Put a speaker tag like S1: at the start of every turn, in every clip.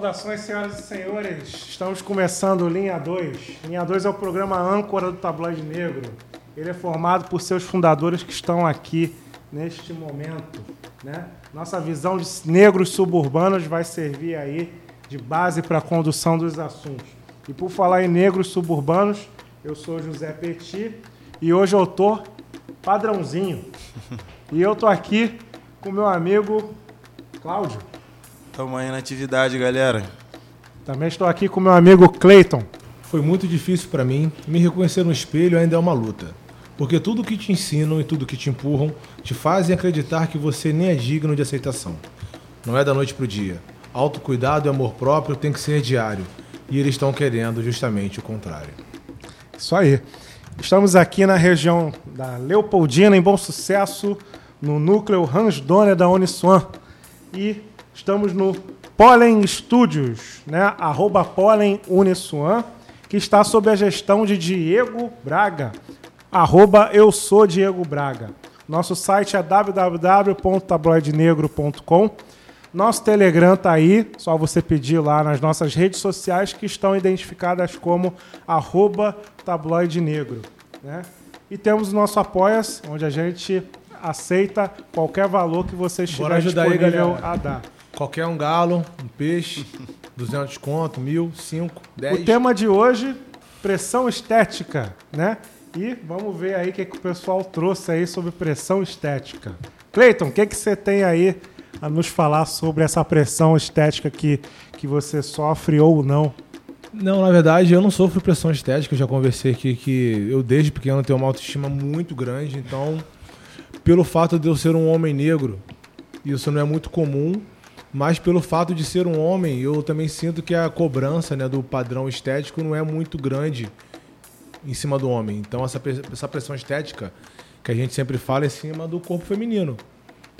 S1: Saudações, senhoras e senhores. Estamos começando Linha 2. Linha 2 é o programa âncora do Tabloide Negro. Ele é formado por seus fundadores que estão aqui neste momento. Né? Nossa visão de negros suburbanos vai servir aí de base para a condução dos assuntos. E por falar em negros suburbanos, eu sou José Petit e hoje eu tô padrãozinho. E eu tô aqui com meu amigo Cláudio.
S2: Tamo aí na atividade, galera.
S1: Também estou aqui com meu amigo Clayton.
S3: Foi muito difícil para mim. Me reconhecer no espelho ainda é uma luta. Porque tudo que te ensinam e tudo que te empurram te fazem acreditar que você nem é digno de aceitação. Não é da noite pro dia. Autocuidado e amor próprio tem que ser diário. E eles estão querendo justamente o contrário.
S1: Isso aí. Estamos aqui na região da Leopoldina, em Bom Sucesso, no núcleo Hans Donner da Uniswan. E estamos no Pollen Studios, né? Arroba Pollen Uniswan, que está sob a gestão de Diego Braga. Arroba Eu Sou Diego Braga. Nosso site é www.tabloidenegro.com. Nosso Telegram tá aí, só você pedir lá nas nossas redes sociais que estão identificadas como arroba tabloide negro. Né? E temos o nosso Apoia-se, onde a gente aceita qualquer valor que você estiver
S3: aí,
S1: disponível
S3: galera.
S1: a dar.
S3: Qualquer um galo, um peixe, 200 conto, mil, 5, 10.
S1: O tema de hoje, pressão estética, né? E vamos ver aí o que, que o pessoal trouxe aí sobre pressão estética. Cleiton, o que, que você tem aí a nos falar sobre essa pressão estética que, que você sofre ou não?
S3: Não, na verdade, eu não sofro pressão estética. Eu já conversei aqui que eu, desde pequeno, tenho uma autoestima muito grande. Então, pelo fato de eu ser um homem negro, isso não é muito comum. Mas pelo fato de ser um homem, eu também sinto que a cobrança né, do padrão estético não é muito grande em cima do homem. Então, essa, essa pressão estética que a gente sempre fala é em cima do corpo feminino.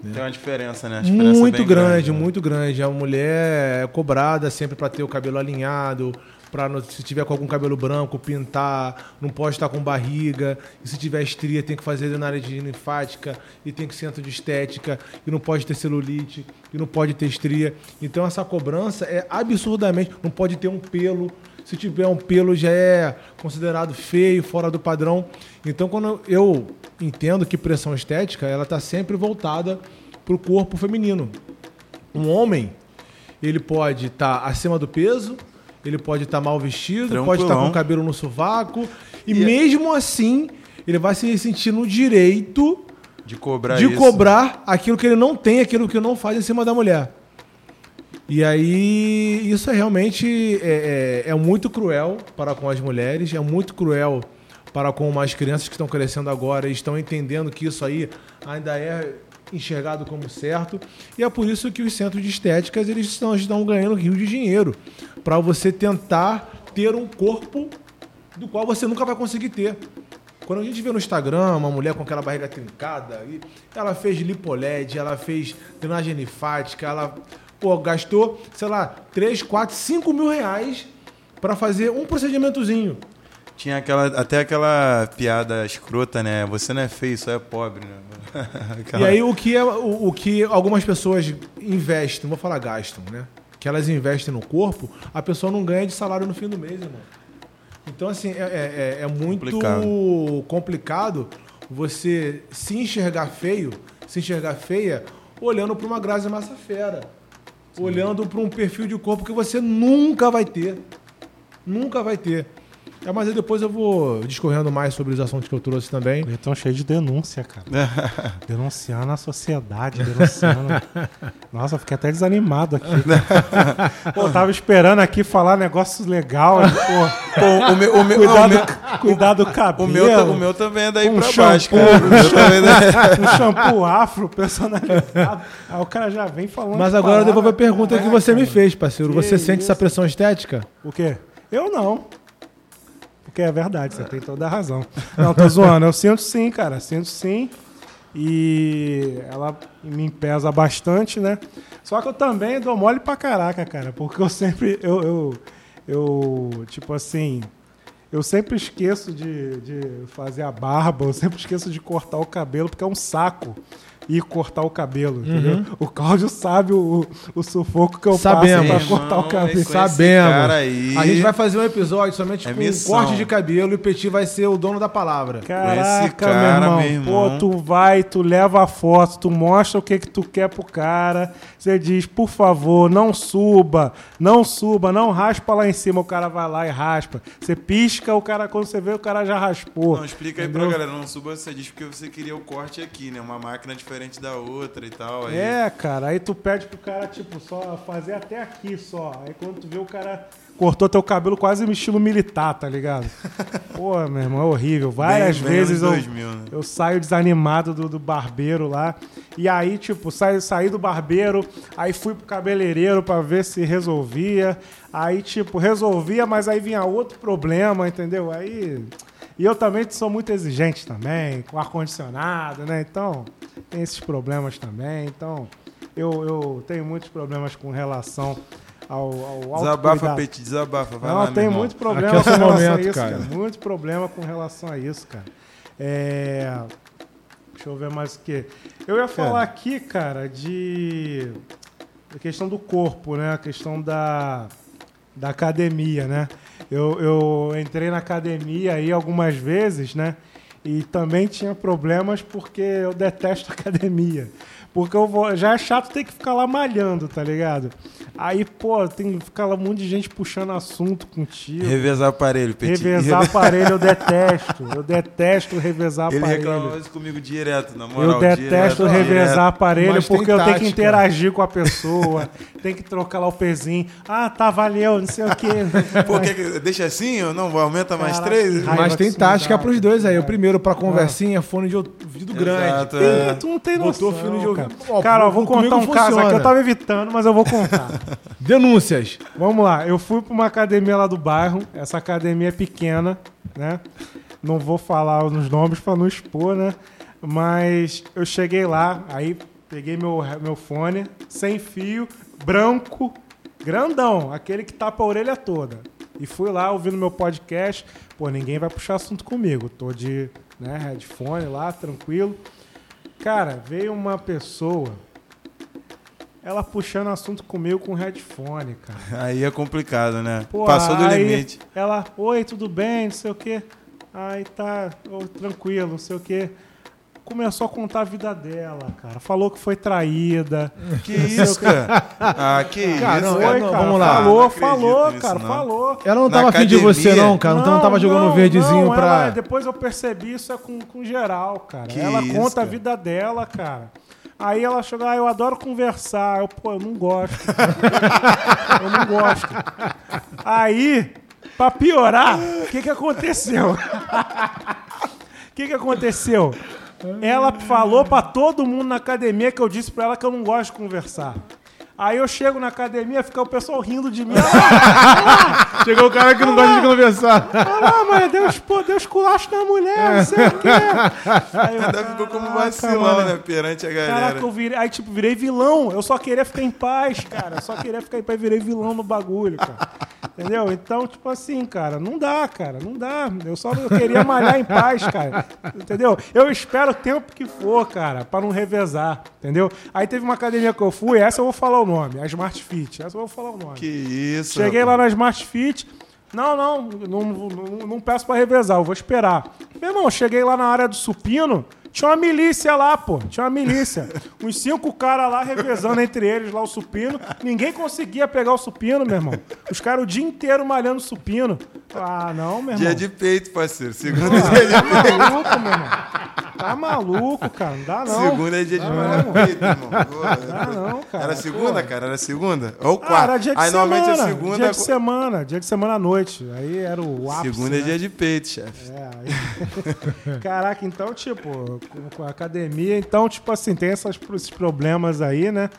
S2: Tem uma diferença, né? Diferença é
S3: Muito
S2: bem
S3: grande,
S2: né?
S3: muito grande. A mulher é cobrada sempre para ter o cabelo alinhado, para se tiver com algum cabelo branco, pintar, não pode estar com barriga. E se tiver estria, tem que fazer de linfática e tem que ser centro de estética e não pode ter celulite e não pode ter estria. Então essa cobrança é absurdamente, não pode ter um pelo. Se tiver um pelo já é considerado feio, fora do padrão. Então quando eu entendo que pressão estética, ela está sempre voltada para o corpo feminino. Um homem, ele pode estar acima do peso, ele pode estar mal vestido,
S2: Tranquilão.
S3: pode estar com o cabelo no sovaco, e,
S2: E-
S3: mesmo assim, ele vai se sentir no direito
S2: De cobrar
S3: de
S2: isso.
S3: cobrar aquilo que ele não tem, aquilo que não faz em cima da mulher. E aí, isso é realmente é, é- é muito cruel para com as mulheres, é muito cruel para com as crianças que estão crescendo agora e estão entendendo que isso aí ainda é enxergado como certo. E é por isso que os centros de estéticas eles estão, estão ganhando rio de dinheiro para você tentar ter um corpo do qual você nunca vai conseguir ter. Quando a gente vê no Instagram uma mulher com aquela barriga trincada, e ela fez lipoled, ela fez drenagem linfática, ela pô, gastou, sei lá, 3, 4, 5 mil reais para fazer um procedimentozinho.
S2: Tinha aquela, até aquela piada escrota, né? Você não é feio, só é pobre, né?
S3: E aí o que, é, o, o que algumas pessoas investem, não vou falar gastam, né? Que elas investem no corpo, a pessoa não ganha de salário no fim do mês, irmão. Então, assim, é, é- é muito
S2: Complicado.
S3: complicado. você se enxergar feio, se enxergar feia, olhando para uma Grazi Massafera. Olhando para um perfil de corpo que você nunca vai ter. Nunca vai ter. É, mas aí depois eu vou discorrendo mais sobre os assuntos que eu trouxe também.
S1: Estão cheio de denúncia, cara. Denunciando a sociedade, denunciando. Nossa, eu fiquei até desanimado aqui. Pô, eu tava esperando aqui falar negócios legais. Pô,
S2: Pô, o meu, o meu,
S1: cuidar,
S2: o meu,
S1: do, cuidar do cabelo.
S2: o meu, ta- o meu também é daí
S1: um
S2: pra baixo,
S1: shampoo,
S2: cara. O meu também é daí-
S1: um shampoo afro personalizado. Aí o cara já vem falando.
S3: Mas agora eu devolvo a pergunta que
S1: Caraca,
S3: você me
S1: mano.
S3: fez, parceiro.
S1: Que
S3: Você sente
S1: isso?
S3: essa pressão estética?
S1: O quê? Eu não. Porque é verdade, você tem toda a razão. Não, tô zoando. Eu sinto sim, cara. Sinto sim. E ela me pesa bastante, né? Só que eu também dou mole pra caraca, cara. Porque eu sempre. Eu, eu, eu tipo assim. Eu sempre esqueço de, de fazer a barba, eu sempre esqueço de cortar o cabelo, porque é um saco. Ir cortar o cabelo, entendeu? O Cláudio sabe o, o sufoco que eu
S3: Sabemos.
S1: passo pra cortar o
S2: Irmão,
S1: cabelo.
S2: esse
S3: Sabemos.
S2: aí-
S3: A gente vai fazer um episódio somente
S2: É
S3: com
S2: missão.
S3: corte de cabelo e o Petit vai ser o dono da palavra.
S1: Caraca,
S2: cara,
S1: meu, irmão.
S2: meu irmão.
S1: Pô, tu vai, tu leva a foto, tu mostra o que que tu quer pro cara. Você diz, por favor, não suba, não suba, não raspa lá em cima. O cara vai lá e raspa. Você pisca, o cara, quando você vê, o cara já raspou.
S2: Não, explica aí
S1: Entendeu?
S2: pra galera. Não suba, você diz porque você queria o corte aqui, né? Uma máquina diferente da outra e tal. Aí...
S1: É, cara, aí tu pede pro cara, tipo, só fazer até aqui só. Aí quando tu vê o cara cortou teu cabelo quase no estilo militar, tá ligado? Pô, meu irmão, é horrível. Várias
S2: Bem- bem
S1: vezes eu,
S2: 2000, né?
S1: eu saio desanimado do, do barbeiro lá. E aí, tipo, saí, saí do barbeiro, aí fui pro cabeleireiro pra ver se resolvia. Aí, tipo, resolvia, mas aí vinha outro problema, entendeu? Aí. E eu também sou muito exigente também, com ar-condicionado, né? Então, tem esses problemas também. Então, eu, eu tenho muitos problemas com relação ao, ao
S2: Desabafa,
S1: autocuidado.
S2: Peti, desabafa. Vai
S1: Não,
S2: lá,
S1: tem muito problema
S3: Aqui é
S1: com relação
S3: momento,
S1: a isso,
S3: cara.
S1: cara. Muito problema com relação a isso, cara. É... Deixa eu ver mais o que. Eu ia falar aqui, cara, de. A questão do corpo, né? A questão da, da academia, né? Eu, eu entrei na academia aí algumas vezes, né? E também tinha problemas porque eu detesto academia. Porque eu vou, já é chato ter que ficar lá malhando, tá ligado? Aí, pô, tem que ficar lá um monte de gente puxando assunto contigo.
S2: Revezar aparelho, Peti.
S1: Revezar aparelho eu detesto. Eu detesto revezar
S2: Ele
S1: aparelho.
S2: reclama isso comigo direto, na moral.
S1: Eu detesto
S2: direto,
S1: revezar
S2: direto.
S1: aparelho
S3: Mas
S1: porque eu tenho que interagir com a pessoa, tem que trocar lá o pezinho. Ah, tá, valeu, não sei o quê.
S2: Pô, quer que- deixa assim ou não? Aumenta mais
S1: Caraca,
S2: três?
S3: Mas tem tática pros dois aí. O primeiro pra conversinha, fone de ouvido grande.
S2: É.
S1: tu não tem
S3: Botou
S1: noção,
S3: fio de ouvido.
S1: cara.
S3: Ó,
S1: Cara, ó, vou
S3: comigo
S1: contar um caso
S3: funciona.
S1: aqui. Eu tava evitando, mas eu vou contar.
S3: Denúncias.
S1: Vamos lá, eu fui pra uma academia lá do bairro. Essa academia é pequena, né? Não vou falar os nomes pra não expor, né? Mas eu cheguei lá, aí peguei meu, meu fone, sem fio, branco, grandão, aquele que tapa a orelha toda. E fui lá ouvindo meu podcast. Pô, ninguém vai puxar assunto comigo. Tô de né, headphone lá, tranquilo. Cara, veio uma pessoa, ela puxando assunto comigo com headphone, cara.
S2: Aí é complicado, né?
S1: Pô,
S2: Passou do limite.
S1: Ela, oi, tudo bem, não sei o quê. Aí tá, ô, tranquilo, não sei o quê. Começou a contar a vida dela, cara. Falou que foi traída.
S2: Que isso, cara? Ah, que
S3: Cara,
S2: isso?
S3: não,
S1: Foi,
S3: é,
S1: cara.
S3: vamos lá.
S1: Falou,
S2: Não
S1: falou,
S2: nisso,
S1: cara,
S2: não.
S1: falou.
S3: Ela não
S2: Na
S3: tava afim de você, não, cara. Então não tava jogando
S1: não,
S3: verdezinho
S1: não,
S3: pra.
S1: ela- depois eu percebi isso é com, com geral, cara.
S2: Que
S1: ela
S2: isso,
S1: conta a
S2: cara?
S1: vida dela, cara. Aí ela chegou, ah, eu adoro conversar. Eu, pô, eu não gosto. eu não gosto. Aí, pra piorar, o que que aconteceu? O que que aconteceu? Ela falou pra todo mundo na academia que eu disse pra ela que eu não gosto de conversar. Aí eu chego na academia, fica o pessoal rindo de mim. Olha lá,
S3: Chegou o cara que não gosta de conversar.
S1: lá, mas Deus, pô, Deus culacho na mulher, não sei o quê. Aí eu,
S2: Ainda ficou como
S1: "Caraca,
S2: vacilão,
S1: mano."
S2: né? Perante a galera.
S1: Caraca, eu virei, aí tipo, virei vilão. Eu só queria ficar em paz, cara. Eu só queria ficar em paz, virei vilão no bagulho, cara. Entendeu? Então, tipo assim, cara, não dá, cara, não dá. Eu só eu queria malhar em paz, cara. Entendeu? Eu espero o tempo que for, cara, pra não revezar, entendeu? Aí teve uma academia que eu fui, essa eu vou falar o nome, a Smart Fit. Essa eu vou falar o nome.
S2: Que isso.
S1: Cheguei lá
S2: rapaz.
S1: na Smart Fit. Não, não, não, não, não peço pra revezar, eu vou esperar. Meu irmão, cheguei lá na área do supino, tinha uma milícia lá, pô. Tinha uma milícia. Uns cinco caras lá revezando entre eles lá o supino. Ninguém conseguia pegar o supino, meu irmão. Os caras o dia inteiro malhando supino. Ah, não, meu irmão.
S2: Dia de peito, parceiro. Segunda,
S1: Ah,
S2: dia de
S1: tá maluco, meu irmão. Tá maluco, cara. Não dá não.
S2: Segunda é dia de peito, irmão. Pô,
S1: Ah, não, cara.
S2: Era segunda, cara? Era segunda? Ou
S1: Ah,
S2: quarta?
S1: era dia de
S2: Aí
S1: semana.
S2: normalmente é segunda.
S1: Dia de semana. Dia de semana à noite. Aí era o ápice,
S2: Segunda é
S1: né?
S2: dia de peito, chefe.
S1: É, aí... Caraca, então, tipo, com, com a academia, então, tipo assim, tem essas, esses problemas aí, né?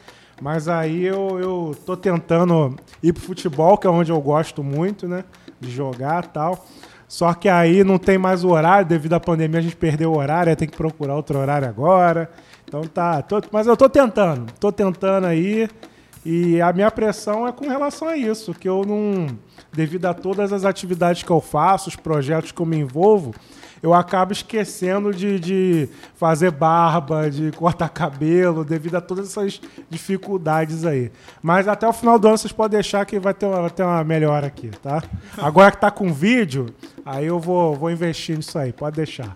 S1: Mas aí eu, eu tô tentando ir pro futebol, que é onde eu gosto muito, né? De jogar e tal. Só que aí não tem mais o horário, devido à pandemia a gente perdeu o horário, tem que procurar outro horário agora. Então tá, tô- mas eu tô tentando, tô tentando aí. E a minha pressão é com relação a isso, que eu não, devido a todas as atividades que eu faço, os projetos que eu me envolvo, eu acabo esquecendo de, de fazer barba, de cortar cabelo, devido a todas essas dificuldades aí. Mas até o final do ano vocês podem deixar que vai ter uma, vai ter uma melhora aqui, tá? Agora que tá com vídeo, aí eu vou, vou investir nisso aí, pode deixar.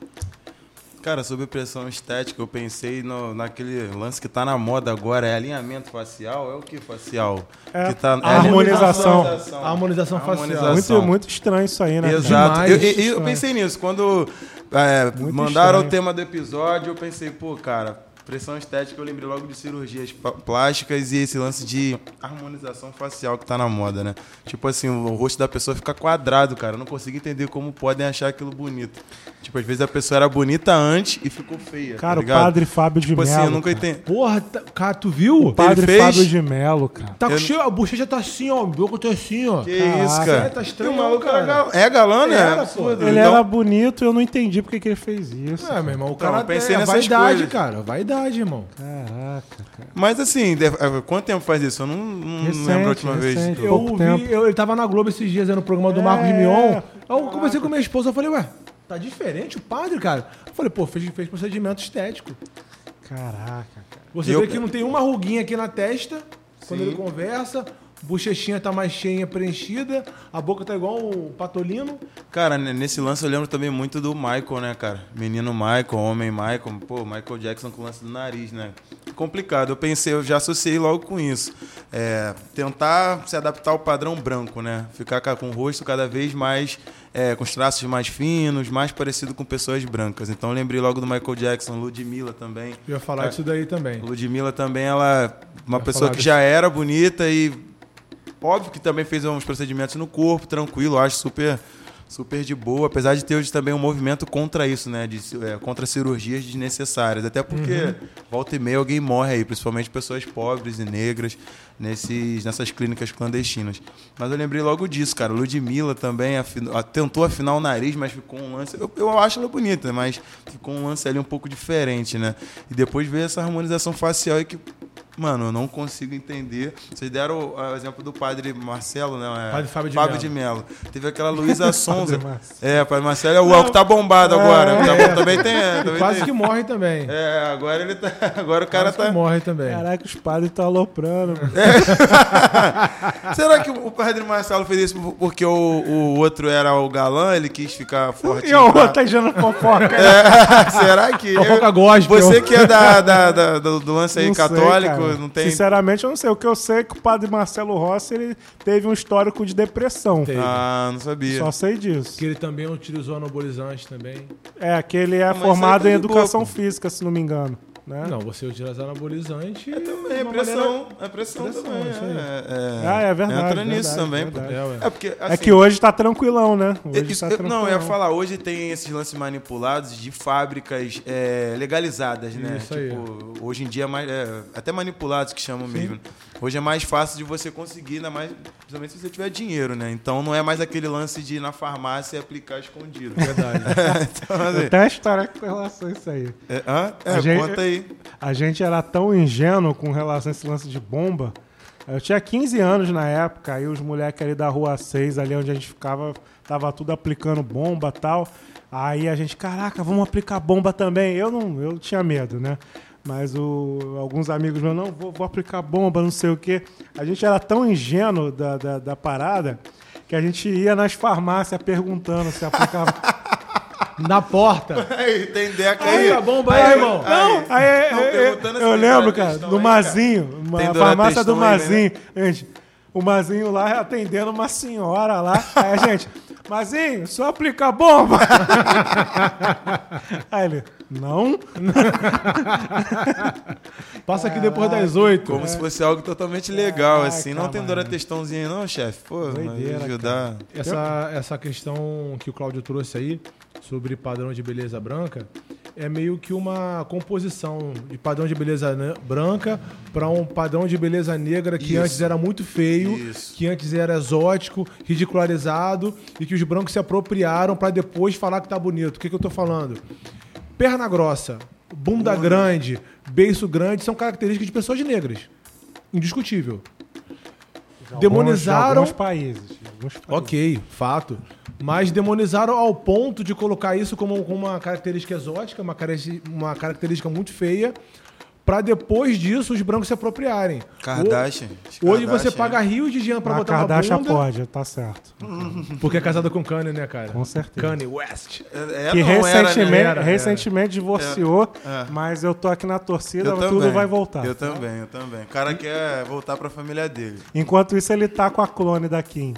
S2: Cara, sobre pressão estética, eu pensei no, naquele lance que tá na moda agora, é alinhamento facial? É o que facial?
S1: É,
S2: que tá,
S1: a harmonização.
S3: A harmonização facial.
S2: Harmonização.
S1: Muito, muito estranho isso aí, né?
S2: Exato.
S3: Demais.
S2: Eu, eu- eu pensei nisso. Quando é, mandaram
S1: estranho.
S2: o tema do episódio, eu pensei, pô, cara, pressão estética, eu lembrei logo de cirurgias pl- plásticas e esse lance de harmonização facial que tá na moda, né? Tipo assim, o rosto da pessoa fica quadrado, cara. Eu não consigo entender como podem achar aquilo bonito. Tipo, às vezes a pessoa era bonita antes e ficou feia.
S1: Cara,
S2: tá
S1: o padre Fábio de
S2: Tipo
S1: Mello.
S2: assim, eu nunca entendi.
S3: Porra, tá- cara, tu viu?
S1: O padre
S2: fez?
S1: Fábio de Mello, cara.
S3: Tá
S2: Eu-
S3: cheio, a bochecha tá assim, ó. O boca tá assim, ó.
S2: Que isso,
S1: Caraca,
S2: cara?
S3: tá estranho,
S2: E o maluco
S3: cara.
S2: era gal- é galã, né?
S3: Era, pô.
S1: Ele
S2: Então-
S1: era bonito e eu não entendi porque que ele fez isso.
S3: É, meu irmão, o cara
S2: eu pensei
S3: é
S2: nessas
S3: vaidade,
S2: coisas.
S3: cara. Vaidade, irmão.
S1: Caraca, cara.
S2: Mas assim, deve- é, quanto tempo faz isso? Eu não, não
S1: Recente,
S2: lembro a última vez.
S1: recente.
S3: Eu
S1: Pouco
S3: vi,
S1: tempo.
S3: eu- ele tava na Globo esses dias aí no programa do Marcos
S1: É,
S3: Mion. Aí eu conversei com minha esposa, eu falei, ué, tá diferente o padre, cara? Eu falei, pô, fez, fez procedimento estético.
S1: Caraca, cara.
S3: Você
S2: eu-
S3: vê que não tem uma ruguinha aqui na testa quando
S2: Sim.
S3: ele conversa, bochechinha tá mais cheia, preenchida, a boca tá igual o patolino.
S2: Cara, nesse lance eu lembro também muito do Michael, né, cara? Menino Michael, homem Michael. Pô, Michael Jackson com o lance do nariz, né? Complicado. Eu pensei, eu já associei logo com isso. É, tentar se adaptar ao padrão branco, né? Ficar ca- com o rosto cada vez mais. é, com os traços mais finos, mais parecido com pessoas brancas. Então eu lembrei logo do Michael Jackson, Ludmilla também.
S3: Eu ia falar
S2: Cara,
S3: disso daí também.
S2: Ludmilla também, ela uma
S3: Vai
S2: pessoa que
S3: disso.
S2: já era bonita e óbvio que também fez uns procedimentos no corpo, tranquilo, acho super super de boa, apesar de ter hoje também um movimento contra isso, né, de, é, contra cirurgias desnecessárias, até porque
S3: Uhum.
S2: volta e meia alguém morre aí, principalmente pessoas pobres e negras nesses nessas clínicas clandestinas. Mas eu lembrei logo disso, cara, Ludmilla também a- tentou afinar o nariz, mas ficou um lance, eu, eu acho ela bonita, mas ficou um lance ali um pouco diferente, né? E depois veio essa harmonização facial e que Mano, eu não consigo entender. Vocês deram o, exemplo do padre Marcelo, né? É,
S3: Padre Fábio de
S2: Mello. Teve aquela Luísa Sonza.
S1: Marcelo.
S2: é, padre Marcelo é o que tá bombado agora. Tá bom, também tem. É, também
S3: Quase
S2: tem.
S3: que morre também.
S2: É, agora ele tá. Agora o cara
S3: Quase que
S2: tá.
S3: morre também.
S1: Caraca, os padres estão aloprando. mano.
S2: Será que o padre Marcelo fez isso porque o, o outro era o galã? Ele quis ficar forte.
S1: E o outro tá dando fofoca.
S2: É, será que.
S3: Fofoca gospel.
S2: Você que é da, da- da- do, do lance aí
S1: Não sei,
S2: não tem.
S1: Sinceramente, eu não sei. O que eu sei é que o padre Marcelo Rossi ele teve um histórico de depressão.
S3: Teve.
S2: Ah, não sabia.
S1: Só sei disso.
S3: Que ele também utilizou anabolizante também.
S1: É, que ele é
S2: mas
S1: formado
S2: isso aí
S1: em
S2: tá de
S1: educação
S2: pô.
S1: física, se não me engano. Né?
S3: Não, você utiliza anabolizante.
S2: É também, é
S3: uma
S2: pressão. É pressão,
S3: Pressão,
S2: também.
S3: aí.
S2: É, é-
S1: Ah, é verdade,
S2: Entra
S1: verdade,
S2: nisso também,
S1: verdade.
S2: pô.
S3: É.
S2: É porque.
S1: é
S2: assim,
S1: que hoje tá tranquilão, né? Hoje
S2: Isso,
S1: tá tranquilão.
S2: não, eu ia falar, hoje tem esses lances manipulados de fábricas é, legalizadas, né?
S3: Isso aí.
S2: tipo, hoje em dia é mais. é, até manipulados que chamam mesmo. Hoje é mais fácil de você conseguir, ainda mais, principalmente se você tiver dinheiro, né? Então não é mais aquele lance de ir na farmácia e aplicar escondido.
S3: Verdade.
S2: então, assim,
S1: tenho uma história com relação a isso aí.
S2: é, hã? É,
S1: A gente-
S2: conta aí.
S1: A gente era tão ingênuo com relação a esse lance de bomba. Eu tinha 15 anos na época, aí os moleques ali da Rua 6, ali onde a gente ficava, tava tudo aplicando bomba e tal. Aí a gente, caraca, vamos aplicar bomba também. Eu não, eu tinha medo, né? Mas o, alguns amigos meus, não, vou, vou aplicar bomba, não sei o quê. A gente era tão ingênuo da, da, da parada que a gente ia nas farmácias perguntando se aplicava.
S3: Na porta.
S2: Aí, tem deca
S3: Aí,
S2: aí.
S3: a bomba aí, irmão.
S1: Não, aí,
S2: Não,
S1: eu- eu, lembro, cara, do
S2: aí,
S1: Mazinho, a farmácia do
S2: aí, né?
S1: Mazinho. Gente, o Mazinho lá atendendo uma senhora lá. Aí a gente, Mazinho, só aplicar bomba. Aí ele, não?
S3: Passa aqui depois das oito.
S2: Como se fosse algo totalmente legal, assim. Não tem
S1: mano.
S2: Dora Testãozinho aí, não, chefe? Pô,
S1: Doideira,
S2: ajudar.
S3: Essa, essa questão que o Cláudio trouxe aí sobre padrão de beleza branca é meio que uma composição de padrão de beleza branca para um padrão de beleza negra que
S2: Isso.
S3: antes era muito feio,
S2: Isso.
S3: que antes era exótico, ridicularizado e que os brancos se apropriaram para depois falar que tá bonito. O que, que eu tô falando? Perna grossa, bunda grande, beiço grande são características de pessoas negras. Indiscutível.
S1: De
S3: Demonizaram-
S1: Alguns, de alguns países. de alguns países.
S3: Ok, fato. Mas demonizaram ao ponto de colocar isso como, uma característica exótica, uma característica muito feia, pra depois disso os brancos se apropriarem.
S2: Kardashian.
S3: Ho- Hoje você
S2: Kardashian.
S3: paga rios de dinheiro pra
S1: A
S3: botar uma
S1: Kardashian
S3: bunda,
S1: pode, tá certo.
S3: porque é casada com Kanye, né, cara?
S1: Com certeza.
S3: Kanye West.
S2: É,
S1: que
S2: não era,
S1: recentemente,
S2: né?
S3: Era,
S1: recentemente divorciou,
S2: É.
S1: mas eu tô aqui na torcida,
S2: Eu
S1: tudo
S2: também.
S1: vai voltar.
S2: Eu também, eu também. O cara quer voltar pra família dele.
S1: Enquanto isso, ele tá com a clone da Kim,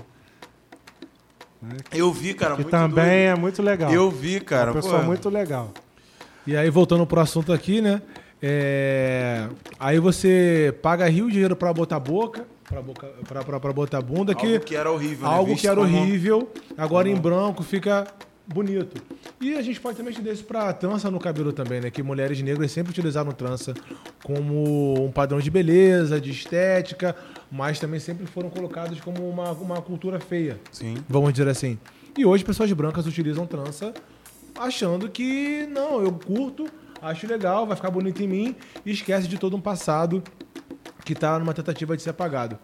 S2: Eu vi, cara,
S1: que
S2: muito
S1: também
S2: doido.
S1: é muito legal.
S2: Eu vi, cara.
S1: Uma pessoa
S2: pô.
S1: muito legal.
S3: E aí, voltando pro assunto aqui, né? É, Aí você paga rio de dinheiro pra botar boca, pra, boca, pra, pra, pra botar bunda, que
S2: Algo que era horrível, né?
S3: algo
S2: Visto
S3: que era
S2: como-
S3: horrível, agora em branco fica bonito. E a gente pode também estender isso pra trança no cabelo também, né? Que mulheres negras sempre utilizaram trança como um padrão de beleza, de estética, mas também sempre foram colocados como uma, uma cultura feia
S2: Sim.
S3: vamos dizer assim. E hoje pessoas brancas utilizam trança achando que não, eu curto, acho legal, vai ficar bonito em mim e esquece de todo um passado que tá numa tentativa de ser apagado.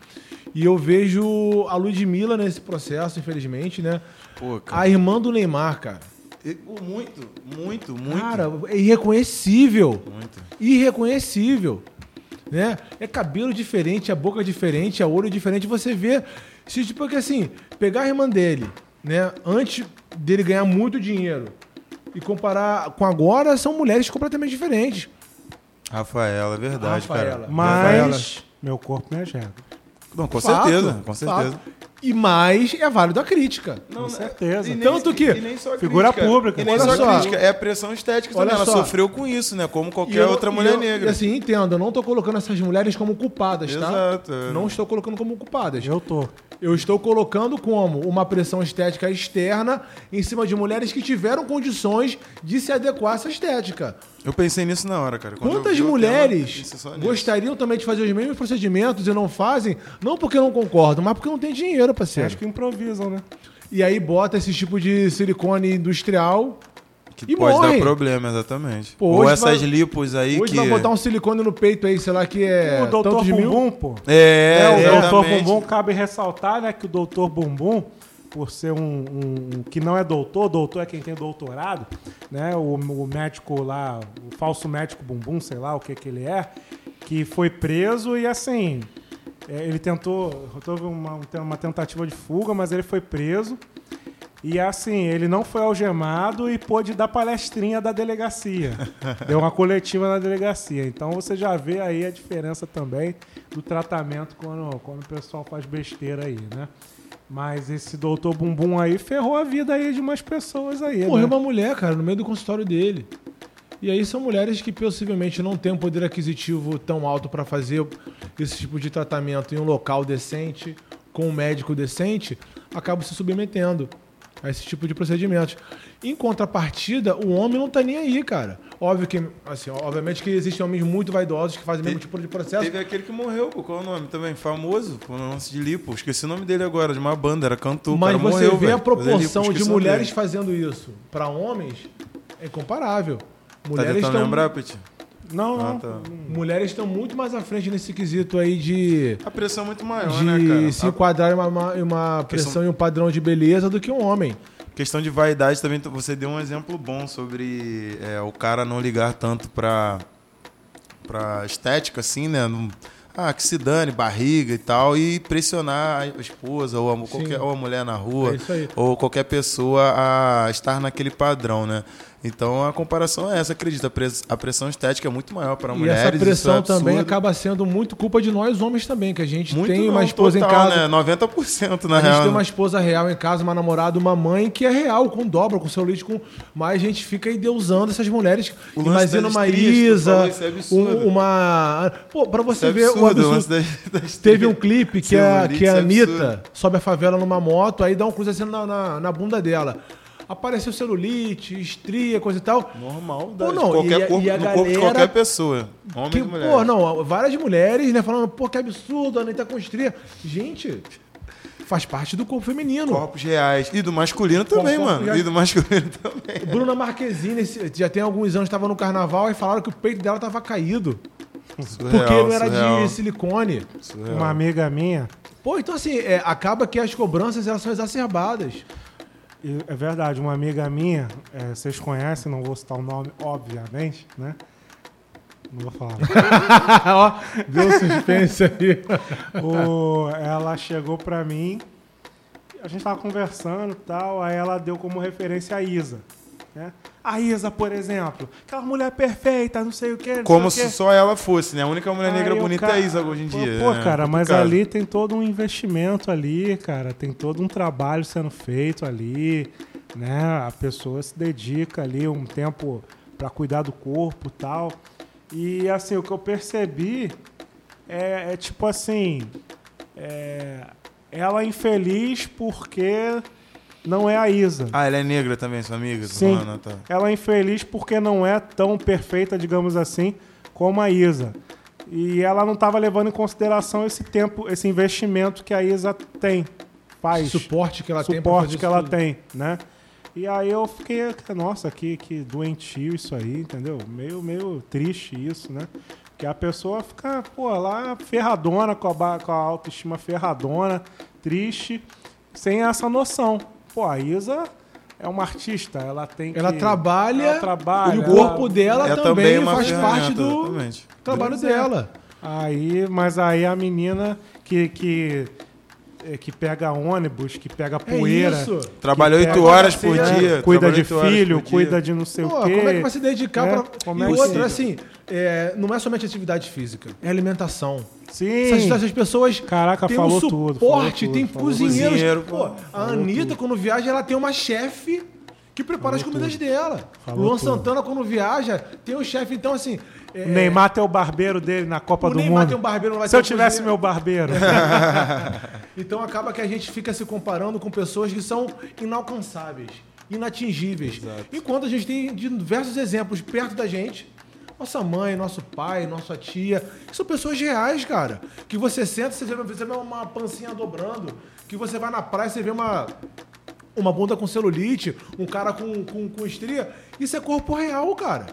S3: E eu vejo a Ludmilla nesse processo, infelizmente, né?
S2: Pô.
S3: A irmã do Neymar, cara.
S2: Muito, muito, muito.
S3: Cara, é irreconhecível.
S2: Muito.
S3: Irreconhecível. Né? É cabelo diferente, a boca diferente, a olho diferente. Você vê. Se, tipo, que assim, pegar a irmã dele, né? Antes dele ganhar muito dinheiro e comparar com agora, são mulheres completamente diferentes.
S2: Rafaela, é verdade,
S3: Rafaela.
S2: cara.
S1: Mas meu corpo, minha regra.
S2: Não, com
S3: Fato,
S2: certeza, com certeza.
S3: fato. E mais é válido a crítica.
S1: Com certeza.
S2: e nem-
S3: Tanto que-
S2: e nem só
S1: Figura
S2: crítica,
S1: pública.
S2: E nem
S3: Olha
S2: só,
S3: só.
S2: crítica, é a pressão estética
S3: Olha
S2: também. Ela
S3: só.
S2: sofreu com isso, né? Como qualquer
S3: eu-
S2: outra mulher
S3: eu-
S2: negra.
S3: E assim, entendo, eu não tô colocando essas mulheres como culpadas, tá?
S2: Exato.
S3: Não estou colocando como culpadas.
S1: Eu tô.
S3: Eu estou colocando como uma pressão estética externa em cima de mulheres que tiveram condições de se adequar a essa estética.
S2: Eu pensei nisso na hora, cara. Quando
S3: Quantas
S2: tema,
S3: mulheres
S2: nisso.
S3: gostariam também de fazer os mesmos procedimentos e não fazem? Não porque não concordam, mas porque não tem dinheiro, parceiro.
S1: Acho que improvisam, né?
S3: E aí bota esse tipo de silicone industrial.
S2: Que
S3: E
S2: pode
S3: morre.
S2: dar problema, exatamente.
S3: Pô,
S2: Ou
S3: hoje
S2: essas
S3: vai-
S2: lipos aí
S3: Hoje
S2: que...
S3: vai botar um silicone no peito aí, sei lá, que é
S1: o doutor. Bumbum, pô.
S2: É,
S1: É, o doutor. Bumbum, cabe ressaltar, né, que o doutor Bumbum, por ser um, um- um que não é doutor, doutor é quem tem doutorado, né, o, o médico lá, o falso médico Bumbum, sei lá o que que ele é, que foi preso e assim, é, ele tentou, houve uma, uma tentativa de fuga, mas ele foi preso. E assim, ele não foi algemado e pôde dar palestrinha da delegacia. Deu uma coletiva na delegacia. Então você já vê aí a diferença também do tratamento quando, quando o pessoal faz besteira aí, né? Mas esse doutor Bumbum aí ferrou a vida aí de umas pessoas aí.
S3: Morreu
S1: né?
S3: uma mulher, cara, no meio do consultório dele. E aí são mulheres que possivelmente não têm um poder aquisitivo tão alto para fazer esse tipo de tratamento em um local decente, com um médico decente, acabam se submetendo a esse tipo de procedimentos. Em contrapartida, o homem não tá nem aí, cara. Óbvio que, assim, obviamente que existem homens muito vaidosos que fazem o mesmo tipo de processo.
S2: Teve aquele que morreu, qual é o nome também? Famoso, com o lance de lipo. Esqueci o nome dele agora, de uma banda, era cantor.
S3: Mas
S2: cara
S3: você
S2: morreu,
S3: vê
S2: velho.
S3: a proporção
S2: lipo,
S3: de mulheres
S2: dele.
S3: fazendo isso para homens é incomparável.
S2: Tá
S3: Mulheres
S2: tentando
S3: estão
S2: lembrar?
S1: Não, não.
S2: Ah, tá.
S3: Mulheres estão muito mais à frente nesse quesito aí de,
S2: A pressão é muito maior,
S3: de
S2: né, cara?
S3: se enquadrar em uma, uma, em uma pressão e um padrão de beleza do que um homem.
S2: questão de vaidade também, você deu um exemplo bom sobre é, o cara não ligar tanto pra, pra estética, assim, né? Não- ah, que se dane, barriga e tal, e pressionar a esposa ou a, qualquer, ou a mulher na rua,
S3: É
S2: ou qualquer pessoa a estar naquele padrão, né? Então a comparação é essa, acredita? A pres- A pressão estética é muito maior para
S3: e
S2: mulheres.
S3: essa
S2: isso
S3: pressão
S2: é
S3: também acaba sendo muito culpa de nós homens também, que a gente
S2: muito
S3: tem
S2: não,
S3: uma esposa
S2: total,
S3: em casa.
S2: Né? 90% na
S3: a
S2: real.
S3: gente tem
S2: né?
S3: uma esposa real em casa, uma namorada, uma mãe que é real, com dobra, com celulite, com. Mas a gente fica endeusando essas mulheres. Imagina uma Isa,
S2: é
S3: um- uma. Pô, pra você
S2: Isso é
S3: ver
S2: absurdo,
S3: o absurdo. Teve um clipe que a, que a
S2: é
S3: Anitta
S2: absurdo.
S3: sobe a favela numa moto, aí dá um cruze assim na, na, na bunda dela. Apareceu celulite, estria, coisa e tal.
S2: Normal,
S3: Pô,
S2: da,
S3: não,
S2: de qualquer
S3: e
S2: corpo,
S3: e a
S2: do corpo de
S3: galera
S2: qualquer pessoa. Homem
S3: Que,
S2: e mulher.
S3: pô, não, várias mulheres, né, falando, pô, que absurdo, a Anitta com estria. Gente, faz parte do corpo feminino.
S2: Corpos reais. E do masculino também,
S3: corpo
S2: mano. E do masculino também.
S3: Bruna Marquezine, já tem alguns anos, estava no carnaval e falaram que o peito dela tava caído.
S2: Surreal,
S3: porque não era
S2: surreal,
S3: de silicone.
S2: surreal.
S1: Uma amiga minha,
S3: Pô, então assim, é, acaba que as cobranças elas são exacerbadas.
S1: É verdade, uma amiga minha, é, vocês conhecem, não vou citar o nome, obviamente, né? Não vou falar.
S3: Ó, deu suspense aí.
S1: O- ela chegou pra mim, a gente tava conversando e tal, aí ela deu como referência a Isa. Né? A Isa, por exemplo, aquela mulher perfeita, não sei o que.
S2: Como se só ela fosse, né? A única mulher negra
S1: Aí o
S2: bonita é a Isa hoje em
S1: pô,
S2: dia.
S1: Pô,
S2: né?
S1: cara, mas ali tem todo um investimento ali, cara. Tem todo um trabalho sendo feito ali, né? A pessoa se dedica ali um tempo pra cuidar do corpo e tal. E assim, o que eu percebi é, é tipo assim. é, ela infeliz porque não é a Isa.
S2: Ah, ela é negra também, sua amiga?
S1: Sim.
S2: falando, tá.
S1: Ela é infeliz porque não é tão perfeita, digamos assim, como a Isa. E ela não estava levando em consideração esse tempo, esse investimento que a Isa tem, faz,
S3: Suporte que ela tem pra
S1: suporte que ela
S3: tudo.
S1: tem, né? E aí eu fiquei, nossa, que, que doentio isso aí, entendeu? Meio, meio triste isso, né? Que a pessoa fica, pô, lá ferradona, com a, com a autoestima ferradona, triste, sem essa noção. Pô, a Isa é uma artista, ela tem que...
S3: Ela trabalha,
S1: ela trabalha,
S3: e o corpo
S1: ela-
S3: dela
S2: É
S3: também,
S2: uma
S3: faz parte do
S2: exatamente.
S3: trabalho
S1: é.
S3: dela.
S1: Aí, mas aí a menina que, que, que pega ônibus, que pega poeira.
S3: É isso.
S2: Trabalha
S1: que
S2: oito horas por dia.
S1: Cuida de filho, cuida de não sei
S3: Pô,
S1: o quê.
S3: como é que vai se dedicar
S1: né?
S3: pra.
S1: Como
S3: e
S1: é se-
S3: assim, é, não é somente atividade física, é alimentação.
S1: Sim.
S3: Essas, essas pessoas
S1: Caraca,
S3: têm
S1: falou
S3: um
S1: tudo,
S3: suporte,
S1: falou
S3: tem
S1: tudo, falou
S3: cozinheiros.
S2: Cozinheiro,
S3: Pô,
S2: pô,
S3: a Anitta, quando viaja, ela tem uma chefe que prepara as comidas dela.
S1: Falou
S3: Luan
S1: tudo.
S3: Santana, quando viaja, tem um chefe. Então, assim. é,
S1: O Neymar tem o barbeiro dele na Copa
S3: o
S1: do
S3: Neymar
S1: Mundo.
S3: tem um barbeiro, vai
S1: Se eu tivesse
S3: cozinheiro.
S1: meu barbeiro.
S3: Então acaba que a gente fica se comparando com pessoas que são inalcançáveis, inatingíveis. Enquanto a gente tem diversos exemplos perto da gente. Nossa mãe, nosso pai, nossa tia, que são pessoas reais, cara. Que você senta, você vê, você vê uma pancinha dobrando, que você vai na praia, você vê uma, uma bunda com celulite, um cara com, com, com estria. Isso é corpo real, cara.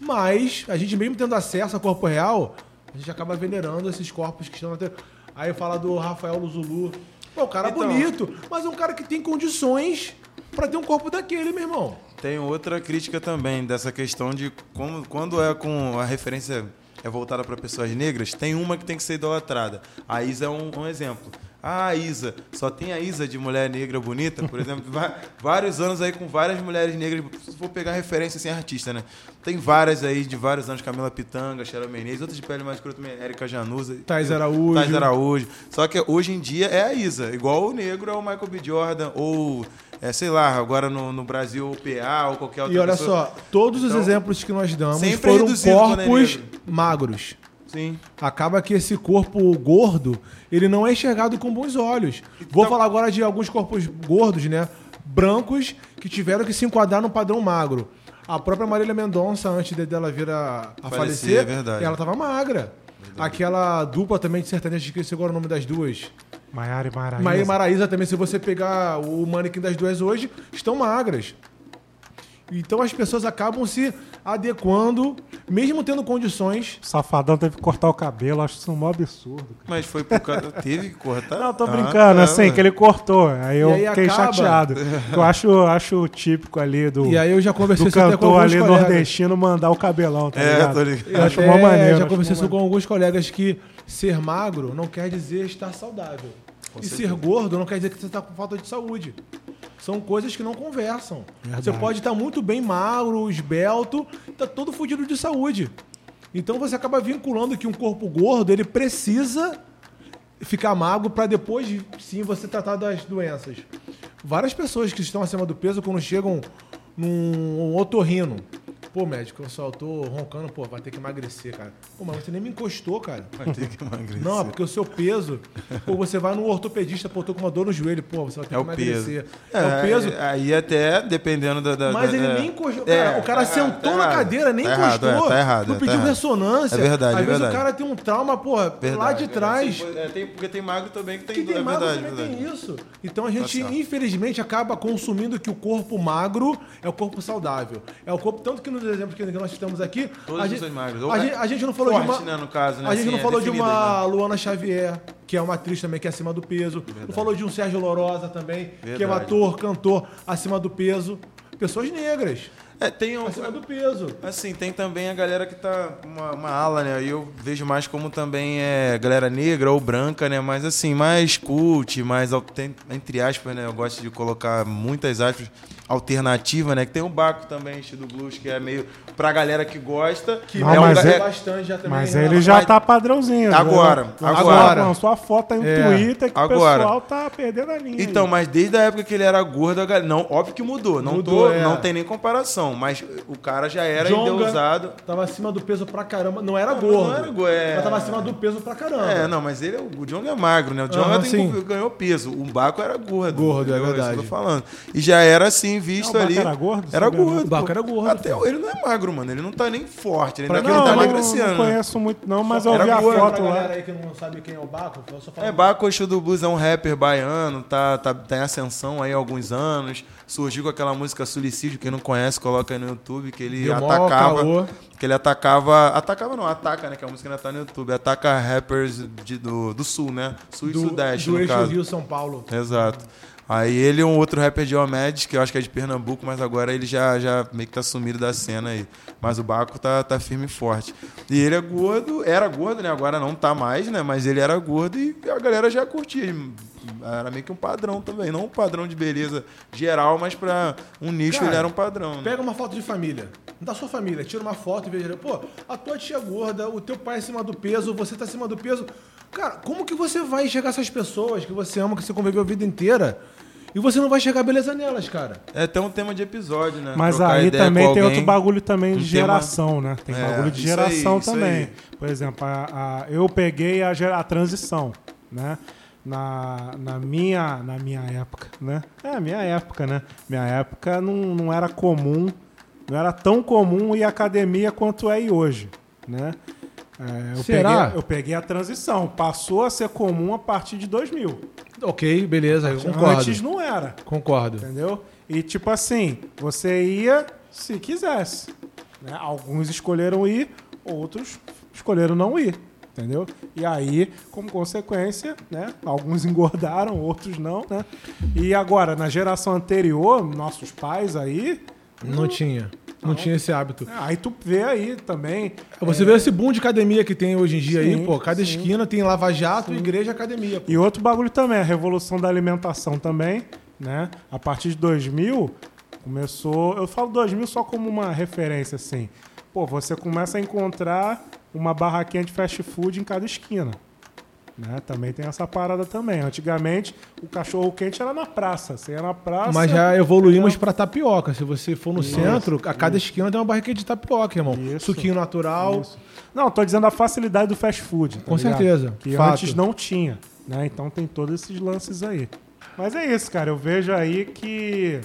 S3: Mas a gente mesmo tendo acesso a corpo real, a gente acaba venerando esses corpos que estão na TV. Aí fala do Rafael Luzulu. Pô, o cara é
S2: Então.
S3: bonito, mas é um cara que tem condições pra ter um corpo daquele, meu irmão.
S2: Tem outra crítica também dessa questão de como, quando é com a referência é voltada para pessoas negras, tem uma que tem que ser idolatrada. A Isa é um, um exemplo. Ah, a Isa, só tem a Isa de mulher negra bonita, por exemplo, vários anos aí com várias mulheres negras, for pegar referência assim, artista, né? Tem várias aí de vários anos, Camila Pitanga, Cheryl Menezes, outras de pele mais escura também, Érica Januza.
S3: Thais Araújo.
S2: Thais Araújo. Só que hoje em dia é a Isa, igual o negro é o Michael B. Jordan, ou, é, sei lá, agora no, no Brasil o PA ou qualquer outra
S3: E olha
S2: pessoa.
S3: só, todos os
S2: Então,
S3: exemplos que nós damos foram
S2: é
S3: corpos magros.
S2: Sim.
S3: Acaba que esse corpo gordo, ele não é enxergado com bons olhos. Vou
S2: Então-
S3: falar agora de alguns corpos gordos, né? Brancos, que tiveram que se enquadrar no padrão magro. A própria Marília Mendonça, antes de- dela vir a, a
S2: Falecer,
S3: falecer,
S2: é verdade.
S3: ela tava magra. Aquela dupla também de sertanejo, esqueci agora o nome das duas.
S1: Maiara e Maraíza.
S3: Maíra e Maraísa também, se você pegar o manequim das duas hoje, estão magras. Então as pessoas acabam se adequando, mesmo tendo condições.
S1: O Safadão teve que cortar o cabelo, acho isso um maior absurdo. cara.
S2: Mas foi por causa. Teve que cortar?
S1: Não, tô
S2: Ah,
S1: brincando,
S2: tá,
S1: assim, que ele cortou. Aí eu
S3: aí
S1: fiquei
S3: acaba-
S1: chateado. Eu acho, acho típico ali do,
S3: E aí eu já conversei
S1: do
S3: com
S1: cantor
S3: alguns
S1: ali
S3: colegas.
S1: nordestino mandar o cabelão, tá
S2: É,
S1: ligado?
S2: tô ligado.
S1: Eu acho
S3: Até
S1: mó maneiro.
S3: Já conversei isso com alguns colegas que ser magro não quer dizer estar saudável. e ser gordo não quer dizer que você está com falta de saúde. São coisas que não conversam.
S1: Verdade.
S3: Você pode estar muito bem magro, esbelto, tá todo fudido de saúde. Então você acaba vinculando que um corpo gordo, ele precisa ficar magro para depois sim você tratar das doenças. Várias pessoas que estão acima do peso quando chegam num otorrino, pô, médico, eu só tô roncando, pô, vai ter que emagrecer, cara. Pô, mas você nem me encostou, cara.
S2: Vai ter que emagrecer.
S3: Não, é porque o seu peso. Pô, você vai no ortopedista, pô, tô com uma dor no joelho, pô, você vai ter
S2: É
S3: que emagrecer. É, o peso.
S2: Aí até, dependendo da. da-
S3: Mas
S2: da-
S3: ele
S2: é.
S3: nem encostou.
S2: É,
S3: cara, o cara
S2: tá
S3: sentou
S2: errado, tá
S3: na
S2: errado.
S3: cadeira, nem
S2: Tá errado,
S3: encostou.
S2: é, tá errado,
S3: não
S2: é,
S3: pediu
S2: tá errado.
S3: ressonância.
S2: É verdade,
S3: Às
S2: é
S3: vezes
S2: verdade.
S3: o cara tem um trauma, pô, lá de
S2: é,
S3: trás.
S2: é, tem- porque tem magro também que tem.
S3: Que tem
S2: é
S3: magro
S2: verdade,
S3: também
S2: verdade.
S3: tem isso. Então a gente, infelizmente, acaba consumindo que o corpo magro é o corpo saudável. É o corpo, tanto que no nos exemplos que nós temos aqui,
S2: Todas
S3: a gente,
S2: magras. Ou
S3: a
S2: é
S3: gente, a gente não falou
S2: forte,
S3: de uma.
S2: né, no caso, né?
S3: A gente
S2: Assim,
S3: não
S2: é
S3: falou de uma
S2: né?
S3: Luana Xavier, que é uma atriz também que é acima do peso. Não falou de um Sérgio Lorosa também, que é um
S2: Verdade.
S3: ator, cantor acima do peso. Pessoas negras,
S2: É, tem um,
S3: acima do peso.
S2: Assim, tem também a galera que tá uma, uma ala, né? E eu vejo mais como também é galera negra ou branca, né? Mas assim, mais cult, mais entre aspas, né? Eu gosto de colocar muitas aspas alternativa, né? Que tem o Baco também, estilo blues, que é meio pra galera que gosta.
S3: Que
S1: Não,
S2: é um
S1: mas
S2: ga-
S1: é-
S3: bastante já também.
S1: Mas
S3: né?
S1: ele já
S2: Mas-
S1: tá padrãozinho.
S2: Agora,
S1: né?
S2: agora.
S1: Lançou a foto aí no
S3: É,
S1: Twitter que
S2: agora.
S1: o pessoal tá perdendo a linha.
S2: Então,
S1: aí.
S2: mas desde a época que ele era gordo, a galera, não, óbvio que mudou. Não,
S3: Mudou,
S2: tô,
S3: é.
S2: não tem nem comparação. Mas o cara já era
S3: Jonga
S2: endeusado.
S3: Tava acima do peso pra caramba. Não era
S2: Não,
S3: gordo.
S2: não era go- é.
S3: Mas tava acima do peso pra caramba.
S2: É, não, mas ele é, o Jonga é magro, né? O Jonga
S3: Aham,
S2: tem-
S3: sim.
S2: ganhou peso. O Baco era gordo.
S3: Gordo, é verdade.
S2: Isso que eu tô falando. E já era assim, visto
S1: Não, o Baco
S2: ali.
S1: era gordo?
S2: Era
S1: não.
S2: gordo.
S3: O Baco era gordo,
S2: Até
S3: pô.
S2: ele não é magro, mano. Ele não tá nem forte. Ele
S3: Pra
S2: ainda
S3: quem
S2: não
S3: não
S2: tá
S1: não,
S2: emagrecendo.
S1: não
S2: né?
S1: conheço muito não, mas eu
S2: Era
S1: vi a
S2: gordo,
S1: foto lá.
S3: galera aí que não sabe quem é o Baco, eu só falo
S2: É, Baco Exu do Blues é um rapper baiano, tá, tá, tá em ascensão aí há alguns anos. Surgiu com aquela música Suicídio, quem não conhece, coloca aí no YouTube, que ele
S3: Deu
S2: atacava.
S3: caô.
S2: Que ele atacava. Atacava não, ataca, né? Que a música ainda tá no YouTube. Ataca rappers de- do, do sul, né? Sul e
S3: do,
S2: sudeste,
S3: do
S2: no
S3: eixo
S2: caso.
S3: Rio-São Paulo.
S2: Exato. Aí ele e um outro rapper de Diomedes, que eu acho que é de Pernambuco, mas agora ele já, já meio que tá sumido da cena aí. Mas o Baco tá, tá firme e forte. E ele é gordo, era gordo, né? Agora não tá mais, né? Mas ele era gordo e a galera já curtia. Era meio que um padrão também. Não um padrão de beleza geral, mas pra um nicho
S3: Cara,
S2: ele era um padrão. Né?
S3: Pega uma foto de família. Da sua família, tira uma foto e veja, pô, a tua tia é gorda, o teu pai é acima do peso, você tá acima do peso. Cara, como que você vai enxergar essas pessoas que você ama, que você conviveu a vida inteira, e você não vai enxergar beleza nelas, cara?
S2: É até um tema de episódio, né?
S1: Mas
S2: Trocar
S1: aí também tem
S2: alguém.
S1: outro bagulho também de
S2: um tema-
S1: geração, né? Tem
S2: É,
S1: bagulho de geração
S2: aí,
S1: também. Por exemplo, a, a- eu peguei a, a transição, né? Na, na, minha, na minha época, né? É, minha época, né? Minha época não, não era comum, não era tão comum ir à academia quanto é hoje, né? É, eu,
S3: Será?
S1: Peguei, eu peguei a transição. Passou a ser comum a partir de 2000.
S3: Ok, beleza, eu concordo.
S1: Antes não era.
S3: Concordo.
S1: Entendeu? E tipo assim, você ia se quisesse. né? Alguns escolheram ir, outros escolheram não ir. Entendeu? E aí, como consequência, né? Alguns engordaram, outros não, né? E agora, na geração anterior, nossos pais aí.
S3: Não tinha. Não tinha esse hábito.
S1: Aí tu vê aí também.
S3: Você vê esse boom de academia que tem hoje em dia aí,
S1: Sim,
S3: pô. Cada
S1: sim.
S3: esquina tem Lava Jato, igreja, academia. Pô.
S1: E outro bagulho também, a revolução da alimentação também, né? A partir de 2000, começou... Eu falo 2000 só como uma referência, assim. Pô, você começa a encontrar uma barraquinha de fast food em cada esquina. Né? Também tem essa parada também. Antigamente, o cachorro quente era na praça. Você ia na praça...
S3: Mas já evoluímos pra tapioca. Se você for no centro, a cada esquina tem uma barriquinha de tapioca, irmão.
S1: Isso.
S3: Suquinho natural.
S1: Isso. Não, tô dizendo a facilidade do fast food. tá
S3: Com
S1: ligado?
S3: certeza,
S1: Que
S3: fato.
S1: antes não tinha. Né? Então tem todos esses lances aí. Mas é isso, cara. Eu vejo aí que.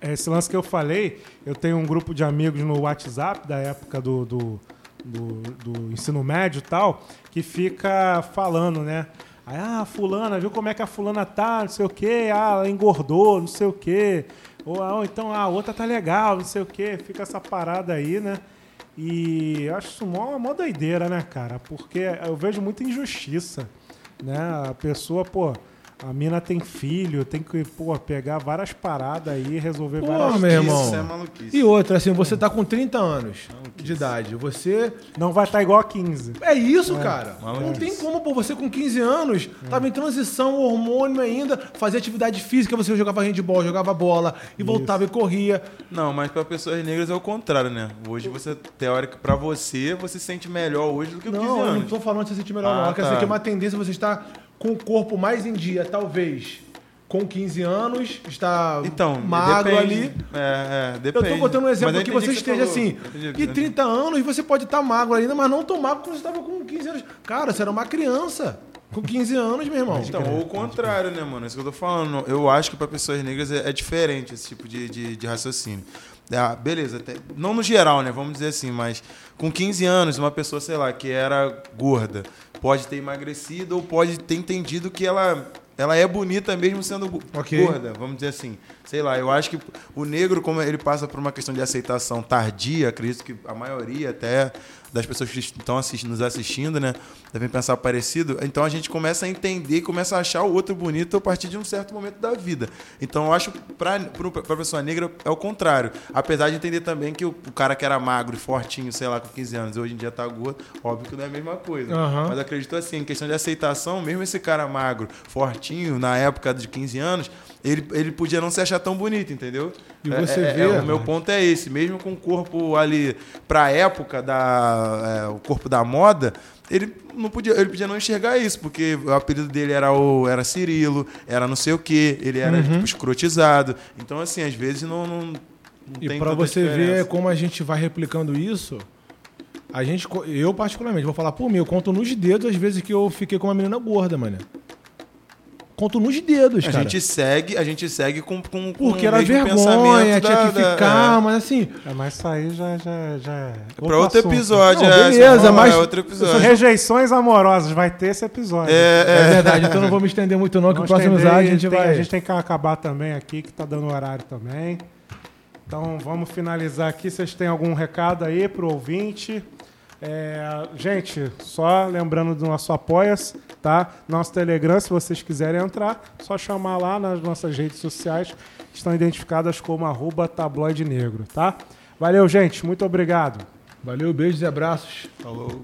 S1: Esse lance que eu falei, eu tenho um grupo de amigos no WhatsApp da época do, do, do- do ensino médio e tal, que fica falando, né? Aí, ah, fulana, viu como é que a fulana tá, não sei o quê, ah, ela engordou, não sei o quê. Ou, ah, então a outra tá legal, não sei o quê. Fica essa parada aí, né? E eu acho isso mó, mó doideira, né, cara? Porque eu vejo muita injustiça, né? A pessoa, pô, a mina tem filho, tem que, pô, pegar várias paradas aí, resolver
S3: Pô,
S1: várias
S3: meu irmão.
S2: Isso é maluquice.
S3: E outra, assim, você tá com 30 anos de idade. Você.
S1: Não vai estar igual a 15.
S3: É isso, cara.
S2: maluquice.
S3: Não tem como, pô, você com 15 anos, tava em transição, hormônio ainda, fazia atividade física, você jogava handball, jogava bola, e voltava e corria.
S2: Não, mas para pessoas negras é o contrário, né? Hoje você, teórico, para você, você se sente melhor hoje do que com 15
S3: Não, eu não
S2: anos.
S3: tô falando de se sentir melhor,
S2: Ah,
S3: não. Quer
S2: tá.
S3: dizer que é uma tendência você estar com o corpo mais em dia, talvez. Com 15 anos, está
S2: Então,
S3: magro
S2: depende.
S3: ali.
S2: É, é,
S3: Eu
S2: depende.
S3: tô botando um exemplo
S2: eu
S3: que você esteja
S2: falou.
S3: assim.
S2: Entendi, entendi.
S3: 30 anos você pode estar magro ainda, mas não tão magro quando você estava com 15 anos. Cara, você era uma criança. Com 15 anos, meu irmão.
S2: Então, ou o contrário, né, mano? Isso que eu tô falando. Eu acho que para pessoas negras é, é diferente esse tipo de, de, de raciocínio. Ah, beleza, até- não no geral, né? Vamos dizer assim, mas com 15 anos, uma pessoa, sei lá, que era gorda, pode ter emagrecido ou pode ter entendido que ela ela é bonita mesmo sendo gu-
S3: Ok.
S2: gorda, vamos dizer assim. Sei lá, eu acho que o negro, como ele passa por uma questão de aceitação tardia, acredito que a maioria até das pessoas que estão assisti- nos assistindo, né, devem pensar parecido. Então a gente começa a entender e começa a achar o outro bonito a partir de um certo momento da vida. Então eu acho para a pessoa negra é o contrário. Apesar de entender também que o, o cara que era magro e fortinho, sei lá, com 15 anos, hoje em dia tá gordo, óbvio que não é a mesma coisa.
S3: Aham.
S2: Mas acredito assim, em questão de aceitação, mesmo esse cara magro, fortinho, na época de 15 anos, ele, ele podia não se achar tão bonito, entendeu?
S3: E
S2: É-
S3: você
S2: é-
S3: vê,
S2: é, o meu
S3: mas-
S2: ponto é esse, mesmo com o corpo ali pra época da é, o corpo da moda, ele não podia, ele podia não enxergar isso, porque o apelido dele era o era Cirilo, era não sei o quê, ele era
S3: Uhum.
S2: tipo escrotizado. Então assim, às vezes não, não, não
S3: E
S2: tanta
S3: você ver
S2: diferença.
S3: como a gente vai replicando isso, a gente, eu particularmente, vou falar por mim, eu conto nos dedos as vezes que eu fiquei com uma menina gorda, mano. Conto nos dedos,
S2: a
S3: cara.
S2: gente segue, a gente segue com, com, com
S3: Porque
S2: o
S3: era
S2: mesmo
S3: vergonha,
S2: pensamento
S3: tinha
S2: da-
S3: que
S2: da-
S3: ficar,
S2: é.
S3: mas assim.
S1: É, mas isso aí já, já, já é.
S2: Pra outro
S1: assunto.
S2: episódio,
S3: Não,
S2: é,
S3: beleza,
S2: essa
S3: mas-
S2: é outro episódio.
S1: rejeições amorosas, vai ter esse episódio.
S2: É,
S3: É, verdade, então não vou me estender muito, não, que o próximo
S1: estender,
S3: episódio a gente
S1: tem,
S3: vai.
S1: A gente tem que acabar também aqui, que tá dando horário também. Então vamos finalizar aqui. Vocês têm algum recado aí pro ouvinte? É, gente, só lembrando do nosso Apoia-se, tá? Nosso Telegram, se vocês quiserem entrar, só chamar lá nas nossas redes sociais, que estão identificadas como arroba tabloide negro, tá? Valeu, gente. Muito obrigado.
S3: Valeu, beijos e abraços.
S2: Falou.